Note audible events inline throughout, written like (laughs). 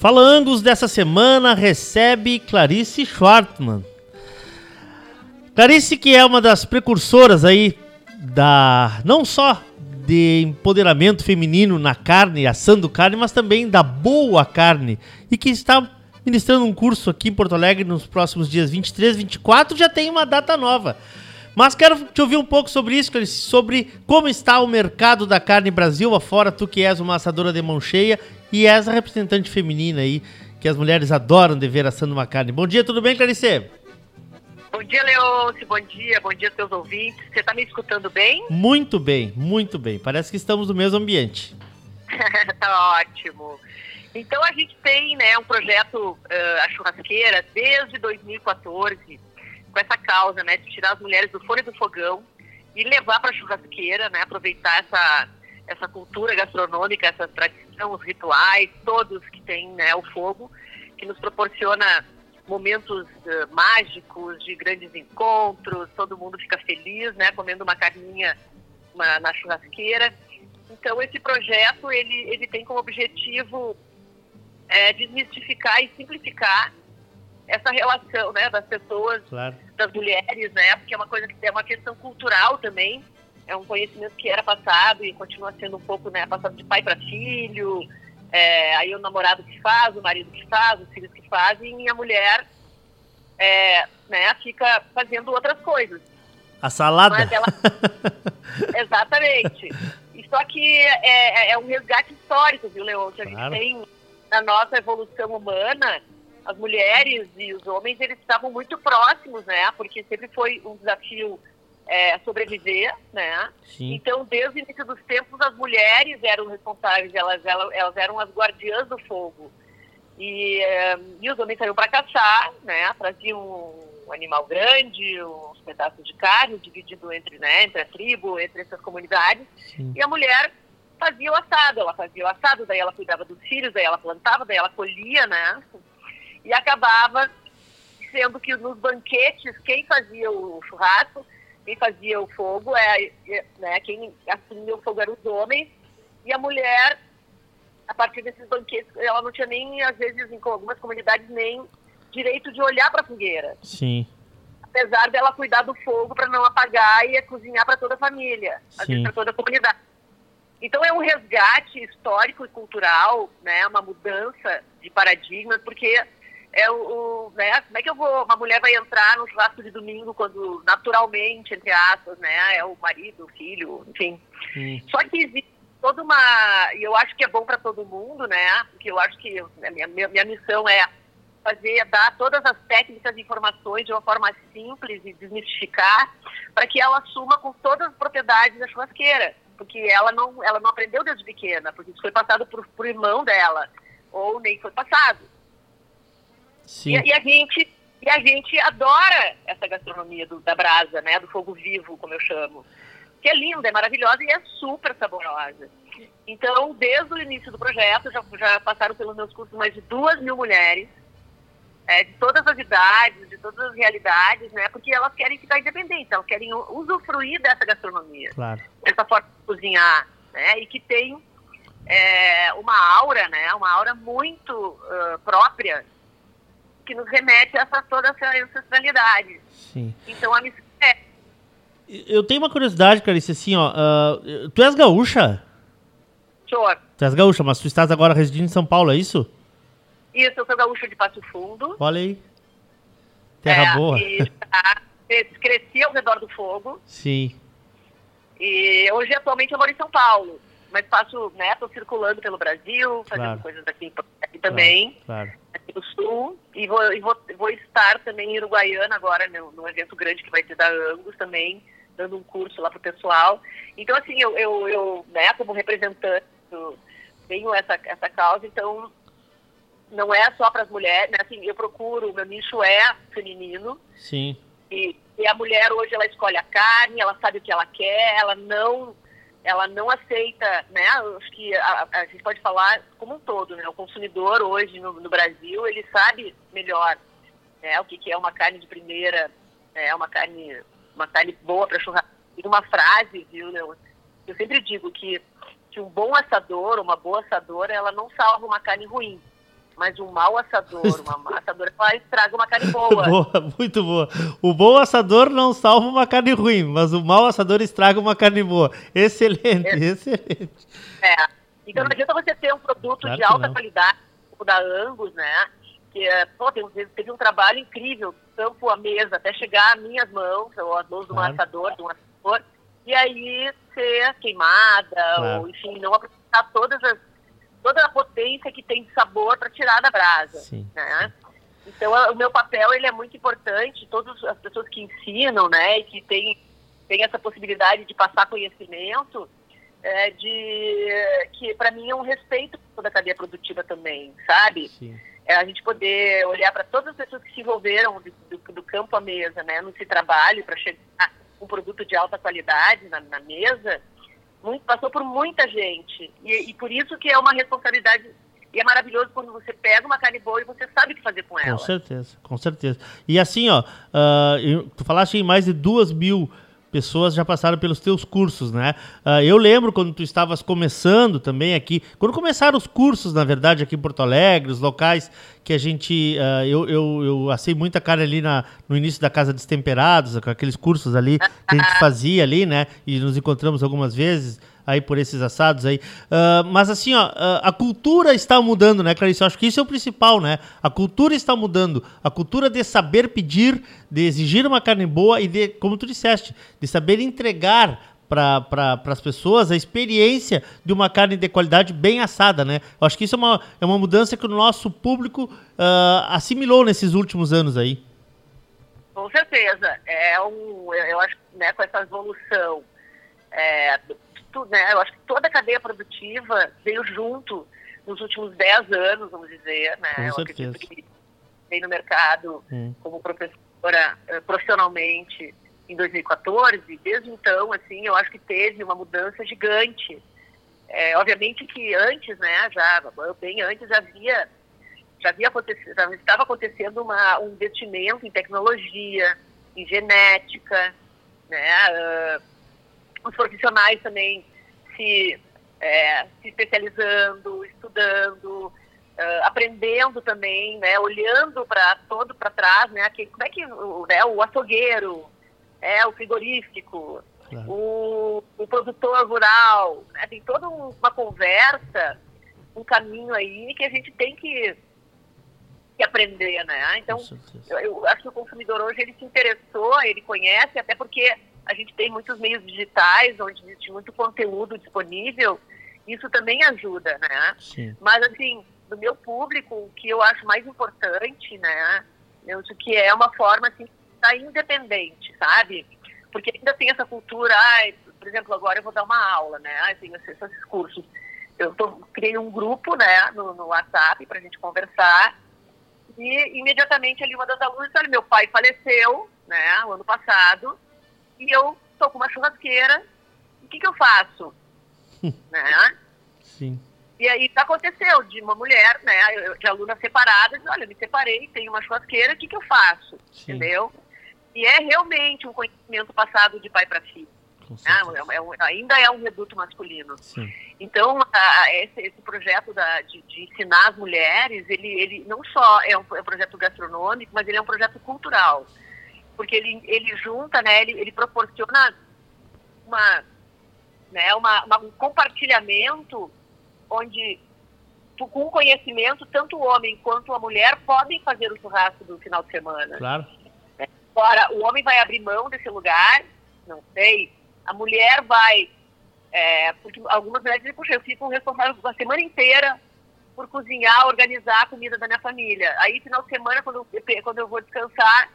Fala Angus dessa semana recebe Clarice Schwartman. Clarice que é uma das precursoras aí da não só de empoderamento feminino na carne, assando carne, mas também da boa carne e que está ministrando um curso aqui em Porto Alegre nos próximos dias 23, 24, já tem uma data nova. Mas quero te ouvir um pouco sobre isso, sobre como está o mercado da carne Brasil afora, tu que és uma assadora de mão cheia e és a representante feminina aí, que as mulheres adoram de ver assando uma carne. Bom dia, tudo bem, Clarice? Bom dia, Leôncio. Bom dia, bom dia, seus ouvintes. Você está me escutando bem? Muito bem, muito bem. Parece que estamos no mesmo ambiente. (laughs) tá ótimo. Então a gente tem né, um projeto, uh, a churrasqueira, desde 2014, com essa causa né, de tirar as mulheres do fone do fogão e levar para a churrasqueira, né, aproveitar essa, essa cultura gastronômica, essa tradição, os rituais, todos que tem né, o fogo, que nos proporciona momentos uh, mágicos de grandes encontros, todo mundo fica feliz, né, comendo uma carninha uma, na churrasqueira. Então esse projeto ele, ele tem como objetivo é, desmistificar e simplificar essa relação né, das pessoas, claro. das mulheres, né, porque é uma coisa que é uma questão cultural também é um conhecimento que era passado e continua sendo um pouco né, passado de pai para filho. É, aí o namorado que faz, o marido que faz, os filhos que fazem, e a mulher é, né, fica fazendo outras coisas. A salada? Ela... (laughs) Exatamente. E só que é, é, é, um resgate histórico, viu, Leon? Que a claro. gente tem na nossa evolução humana, as mulheres e os homens, eles estavam muito próximos, né? Porque sempre foi um desafio é, sobreviver, né? Sim. Então, desde o início dos tempos, as mulheres eram responsáveis, elas, elas, elas eram as guardiãs do fogo. E, é, e os homens saíam para caçar, né? Traziam um animal grande, uns pedaços de carne, dividido entre, né, entre a tribo, entre essas comunidades. Sim. E a mulher fazia o assado, ela fazia o assado, daí ela cuidava dos filhos, daí ela plantava, daí ela colhia, né? E acabava sendo que nos banquetes, quem fazia o churrasco quem fazia o fogo, é, é, né, quem assumia o fogo eram os homens, e a mulher, a partir desses banquetes, ela não tinha nem, às vezes, em algumas comunidades, nem direito de olhar para a fogueira. Sim. Apesar dela cuidar do fogo para não apagar e cozinhar para toda a família, às vezes para toda a comunidade. Então é um resgate histórico e cultural, né, uma mudança de paradigma, porque é o, o, né, como é que eu vou, uma mulher vai entrar no churrasco de domingo quando naturalmente, entre aspas, né, é o marido, o filho, enfim. Hum. Só que existe toda uma, e eu acho que é bom para todo mundo, né, porque eu acho que a minha, minha, minha missão é fazer, dar todas as técnicas e informações de uma forma simples e desmistificar, para que ela assuma com todas as propriedades da churrasqueira, porque ela não, ela não aprendeu desde pequena, porque isso foi passado por, por irmão dela, ou nem foi passado. Sim. E, e, a gente e a gente adora essa gastronomia do, da brasa, né, do fogo vivo, como eu chamo, que é linda, é maravilhosa e é super saborosa. Então, desde o início do projeto, já, já passaram pelos meus cursos mais de duas mil mulheres, é, de todas as idades, de todas as realidades, né? Porque elas querem ficar independentes, elas querem usufruir dessa gastronomia, claro. dessa forma de cozinhar, né? E que tem é, uma aura, né? Uma aura muito uh, própria que nos remete a essa, toda essa ancestralidade. Sim. Então a missão é. Eu tenho uma curiosidade, Clarice, assim, ó. Uh, tu és gaúcha? Senhor. Tu és gaúcha, mas tu estás agora residindo em São Paulo, é isso? Isso, eu sou gaúcha de Passo Fundo. Olha aí. Terra é, boa. E, tá, cresci ao redor do fogo. Sim. E hoje, atualmente, eu moro em São Paulo. Mas faço, né, tô circulando pelo Brasil, fazendo claro. coisas aqui, aqui também. Claro. claro do Sul e vou, e vou, vou estar também em Uruguaiana agora, no, no evento grande que vai ter da Angus também, dando um curso lá pro pessoal. Então, assim, eu, eu, eu né, como representante, tenho essa, essa causa, então não é só para as mulheres, né? Assim, eu procuro, meu nicho é feminino. Sim. E, e a mulher hoje ela escolhe a carne, ela sabe o que ela quer, ela não ela não aceita, né? Acho que a, a, gente pode falar como um todo, né? O consumidor hoje no, no Brasil ele sabe melhor, né? O que, que é uma carne de primeira, é uma carne, uma carne boa para churrasco. Tem uma frase, viu? Né? Eu sempre digo que que um bom assador, uma boa assadora, ela não salva uma carne ruim. Mas um mau assador, uma assadora, ela estraga uma carne boa. (laughs) boa. Muito boa. O bom assador não salva uma carne ruim, mas o mau assador estraga uma carne boa. Excelente, é. excelente. É. Então não adianta você ter um produto claro de alta qualidade, como da Angus, né? Que, pô, teve um trabalho incrível, campo a mesa, até chegar às minhas mãos, ou as mãos claro. de um assador, de um assador, e aí ser queimada, claro. ou enfim, não aproveitar todas as, toda a potência que tem de sabor para tirar da brasa. Sim. Né? Então o meu papel ele é muito importante, todas as pessoas que ensinam, né, e que têm tem essa possibilidade de passar conhecimento, é, de que para mim é um respeito toda a cadeia produtiva também, sabe? Sim. É a gente poder olhar para todas as pessoas que se envolveram do, do, do campo à mesa, né, nesse trabalho para chegar um produto de alta qualidade na, na mesa, muito, passou por muita gente. E, e, por isso que é uma responsabilidade. E é maravilhoso quando você pega uma carne boa e você sabe o que fazer com ela. Com certeza, com certeza. E assim, ó, uh, tu falaste em mais de duas mil pessoas já passaram pelos teus cursos, né? Uh, eu lembro quando tu estavas começando também aqui, quando começaram os cursos, na verdade, aqui em Porto Alegre, os locais que a gente, uh, eu, eu, eu assei muita cara ali na, no início da Casa Destemperados, com aqueles cursos ali que a gente fazia ali, né? E nos encontramos algumas vezes aí por esses assados aí. Uh, mas assim, ó, uh, a cultura está mudando, né, Clarice? Eu acho que isso é o principal, né? A cultura está mudando. A cultura de saber pedir, de exigir uma carne boa e de, como tu disseste, de saber entregar para pra, as pessoas a experiência de uma carne de qualidade bem assada, né? Eu acho que isso é uma, é uma mudança que o nosso público uh, assimilou nesses últimos anos aí. Com certeza. É um, eu acho né, com essa evolução é, né, eu acho que toda a cadeia produtiva veio junto nos últimos 10 anos, vamos dizer, né? Com eu certeza. acredito que veio no mercado hum. como professora uh, profissionalmente em 2014, desde então, assim, eu acho que teve uma mudança gigante. É, obviamente que antes, né, já bem antes havia já havia acontecido, já estava acontecendo uma, um investimento em tecnologia, em genética, né, uh, os profissionais também se, é, se especializando, estudando, uh, aprendendo também, né, olhando para todo para trás, né, que, como é que o, né, o açougueiro, é, o frigorífico, claro. o, o produtor rural, né, tem toda uma conversa, um caminho aí que a gente tem que que aprender, né? Então, eu, eu, acho que o consumidor hoje ele se interessou, ele conhece, até porque tem muitos meios digitais, onde existe muito conteúdo disponível, isso também ajuda, né? Sim. Mas, assim, do meu público, o que eu acho mais importante, né, eu acho que é uma forma, assim, estar independente, sabe? Porque ainda tem essa cultura, ai, por exemplo, agora eu vou dar uma aula, né, assim, esses cursos. Eu tô, criei um grupo, né, no, no WhatsApp para a gente conversar, e imediatamente ali uma das alunas, olha, meu pai faleceu, né, o ano passado, e eu estou com uma churrasqueira, o que, que eu faço? (laughs) né? Sim. E aí aconteceu de uma mulher, né, de aluna separada, diz, olha, me separei, tenho uma churrasqueira, o que, que eu faço? Sim. Entendeu? E é realmente um conhecimento passado de pai para filho. Ah, é, é, ainda é um reduto masculino. Sim. Então, a, esse, esse, projeto da, de, de, ensinar as mulheres, ele, ele não só é um, é um projeto gastronômico, mas ele é um projeto cultural porque ele, ele junta, né, ele, ele proporciona uma, né, uma, uma, um compartilhamento onde com conhecimento, tanto o homem quanto a mulher podem fazer o churrasco do final de semana. Claro. Agora, o homem vai abrir mão desse lugar, não sei. A mulher vai, é, porque algumas mulheres dizem, puxa, eu fico responsável a semana inteira por cozinhar, organizar a comida da minha família. Aí, final de semana, quando eu, quando eu vou descansar,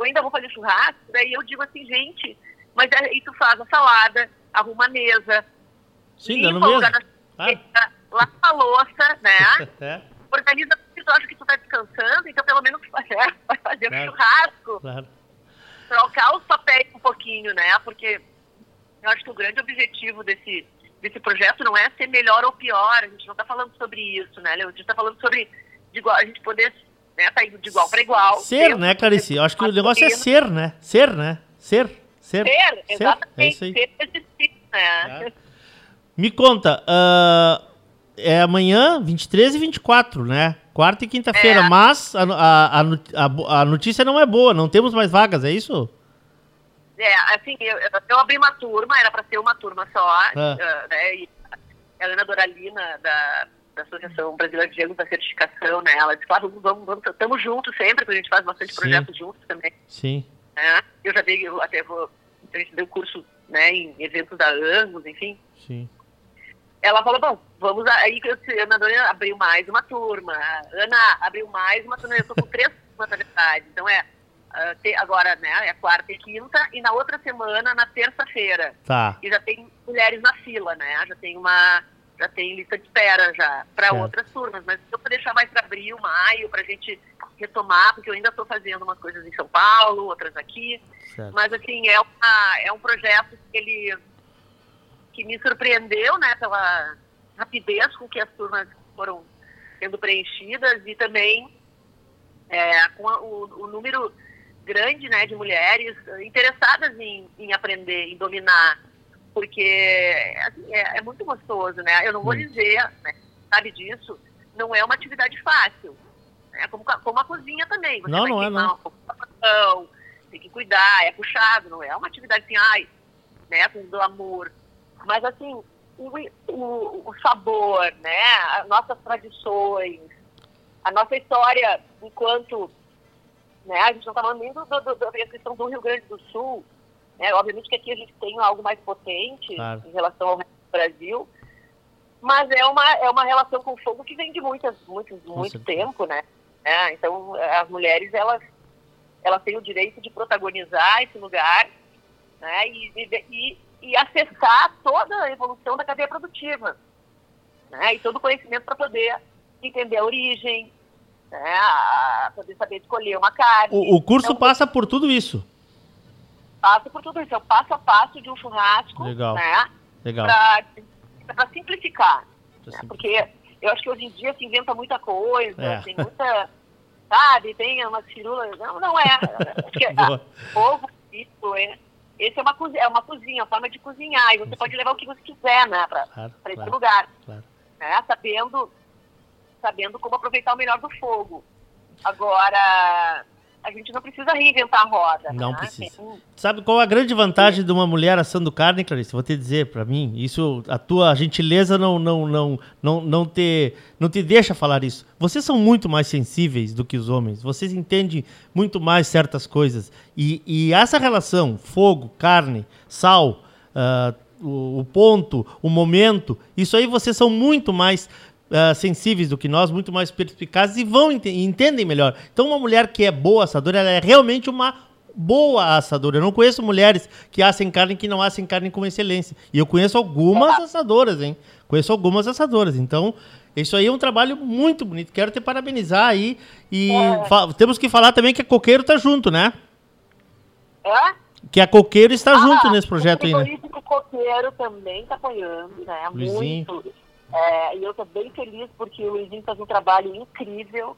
ou ainda vou fazer churrasco, daí eu digo assim, gente, mas aí tu faz a salada, arruma a mesa, Sim, limpa o lugar ah. lava a louça, né? (laughs) é. Organiza porque tu acha que tu tá descansando, então pelo menos (laughs) é, vai fazer claro. um churrasco. Claro. Trocar os papéis um pouquinho, né? Porque eu acho que o grande objetivo desse, desse projeto não é ser melhor ou pior, a gente não está falando sobre isso, né? A gente está falando sobre de, a gente poder né? Tá indo de igual para igual. Ser, né, Clarice? Eu acho que o negócio é ser, né? Ser, né? Ser. Ser, ser exatamente. Ser, é existir, né? É. Me conta, uh, é amanhã, 23 e 24, né? Quarta e quinta-feira, é. mas a, a, a, a, notícia não é boa, não temos mais vagas, é isso? É, assim, eu, eu abri uma turma, era para ser uma turma só, ah. uh, né? E a Ana Doralina, da, da Associação Brasileira de Diego da Certificação, né? Ela disse, claro, vamos, vamos, estamos juntos sempre, porque a gente faz bastante Sim. projetos juntos também. Sim. É, eu já dei, eu até vou, a gente deu curso, né, em eventos da Angus, enfim. Sim ela falou, bom, vamos aí, a Ana Dona abriu mais uma turma, Ana abriu mais uma turma, eu estou com (laughs) três turmas na verdade, então é uh, te, agora, né, é quarta e quinta, e na outra semana, na terça-feira. Tá. E já tem mulheres na fila, né, já tem uma, já tem lista de espera já, para outras turmas, mas eu vou deixar mais para abril, maio, para a gente retomar, porque eu ainda estou fazendo umas coisas em São Paulo, outras aqui, certo. mas assim, é, uma, é um projeto que ele que me surpreendeu, né, pela rapidez com que as turmas foram sendo preenchidas e também é, com a, o, o, número grande, né, de mulheres interessadas em, em aprender, em dominar, porque assim, é, é, muito gostoso, né? Eu não vou dizer, né, sabe disso, não é uma atividade fácil, né? Como, como a cozinha também. Você não, não é não. Tem que cuidar, é puxado, não é uma atividade assim, ai, né, com glamour. Mas, assim, o, o, o sabor, né? As nossas tradições, a nossa história enquanto. Né? A gente não está falando nem do, do, do, da questão do Rio Grande do Sul. Né? Obviamente que aqui a gente tem algo mais potente claro. em relação ao Brasil. Mas é uma, é uma relação com o fogo que vem de muitas, muito, muito tempo, né? É, então, as mulheres, elas, elas têm o direito de protagonizar esse lugar né? e, e, e acessar toda a evolução da cadeia produtiva. Né? E todo o conhecimento para poder entender a origem, né? a poder saber escolher uma carne. O, o curso então, passa por tudo isso? Passa por tudo isso. É o passo a passo de um churrasco. Legal. Né? Legal. Para simplificar. Né? Porque eu acho que hoje em dia se inventa muita coisa, é. tem muita. Sabe, tem uma firula. Não, não é. Acho que (laughs) é, ovo, isso, é esse é uma, é uma cozinha, uma forma de cozinhar. E você pode levar o que você quiser, né, para claro, esse claro, lugar. Claro. Né, sabendo, sabendo como aproveitar o melhor do fogo. Agora, a gente não precisa reinventar a roda. Não né? precisa. Tem... Sabe qual a grande vantagem de uma mulher assando carne, Clarice? Vou te dizer para mim, isso a tua gentileza não não não não não te não te deixa falar isso. Vocês são muito mais sensíveis do que os homens. Vocês entendem muito mais certas coisas e, e essa relação fogo, carne, sal, uh, o, o ponto, o momento, isso aí vocês são muito mais uh, sensíveis do que nós, muito mais perspicazes e vão ent entendem melhor. Então, uma mulher que é boa assadora, ela é realmente uma boa assadora. Eu não conheço mulheres que assem carne que não assem carne com excelência. E eu conheço algumas assadoras, hein? Conheço algumas assadoras. Então, isso aí é um trabalho muito bonito. Quero te parabenizar aí. E é. temos que falar também que a Coqueiro tá junto, né? É? Que a Coqueiro está ah, junto nesse projeto aí, né? O Coqueiro também está apoiando, né? Luizinho. Muito. É, e eu estou bem feliz porque o Luizinho faz um trabalho incrível.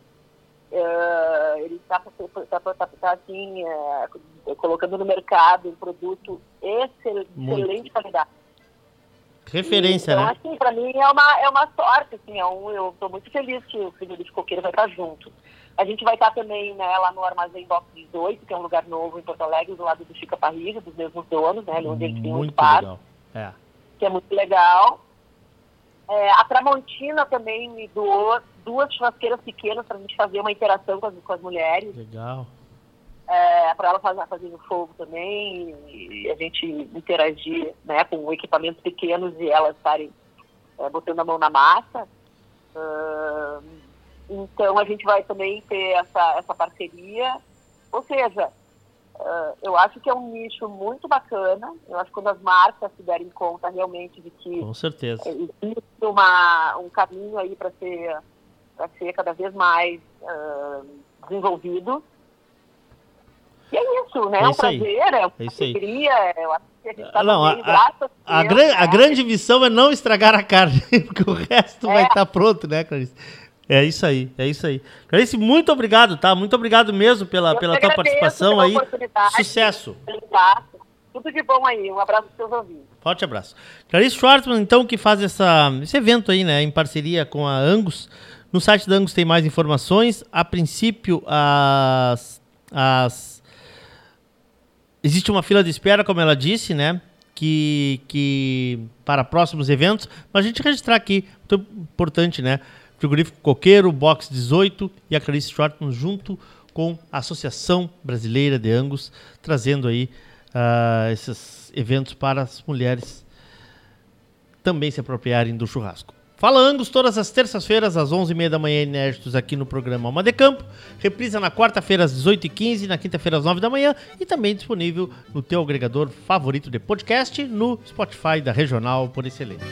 É, ele está tá, tá, tá, tá, assim, é, colocando no mercado um produto excel, excelente qualidade. Referência, então, né? assim, para mim é uma, é uma sorte, assim, é um, eu estou muito feliz que o Filho de Coqueiro vai estar junto. A gente vai estar também né, lá no Armazém Box 18, que é um lugar novo em Porto Alegre, do lado do Chica Parrilha, dos mesmos donos, né, onde ele tem um espaço, é. que é muito legal. É, a Tramontina também me doou duas churrasqueiras pequenas para a gente fazer uma interação com as, com as mulheres. Legal. É, para elas fazer, fazendo fogo também e, a gente interagir né, com equipamentos pequenos e elas estarem é, botando a mão na massa. Uh, então a gente vai também ter essa, essa parceria. Ou seja, Uh, eu acho que é um nicho muito bacana. Eu acho que quando as marcas se derem conta realmente de que Com certeza. existe uma, um caminho aí para ser, ser cada vez mais uh, desenvolvido. E é isso, né? É, é um prazer, é uma é alegria. Eu acho que a gente tá não, a, a, a, gran, né? a, grande missão é não estragar a carne, (laughs) porque o resto é. vai estar tá pronto, né, Clarice? É isso aí, é isso aí. Clarice, muito obrigado, tá? Muito obrigado mesmo pela, pela tua participação aí. Sucesso. Tudo de bom aí. Um abraço para seus ouvintes. Forte abraço. Clarice Schwartzman, então, que faz essa, esse evento aí, né, em parceria com a Angus. No site da Angus tem mais informações. A princípio, as, as... existe uma fila de espera, como ela disse, né? Que, que para próximos eventos, mas a gente registrar aqui, muito importante, né? Frigorífico Coqueiro, Box 18 e a Clarice Schwartzman junto com a Associação Brasileira de Angus, trazendo aí uh, esses eventos para as mulheres também se apropriarem do churrasco. Fala Angus todas as terças-feiras às 11h30 da manhã, inéditos aqui no programa Alma de Campo. Reprisa na quarta-feira às 18h15, na quinta-feira às 9 da manhã e também disponível no teu agregador favorito de podcast no Spotify da Regional por Excelência.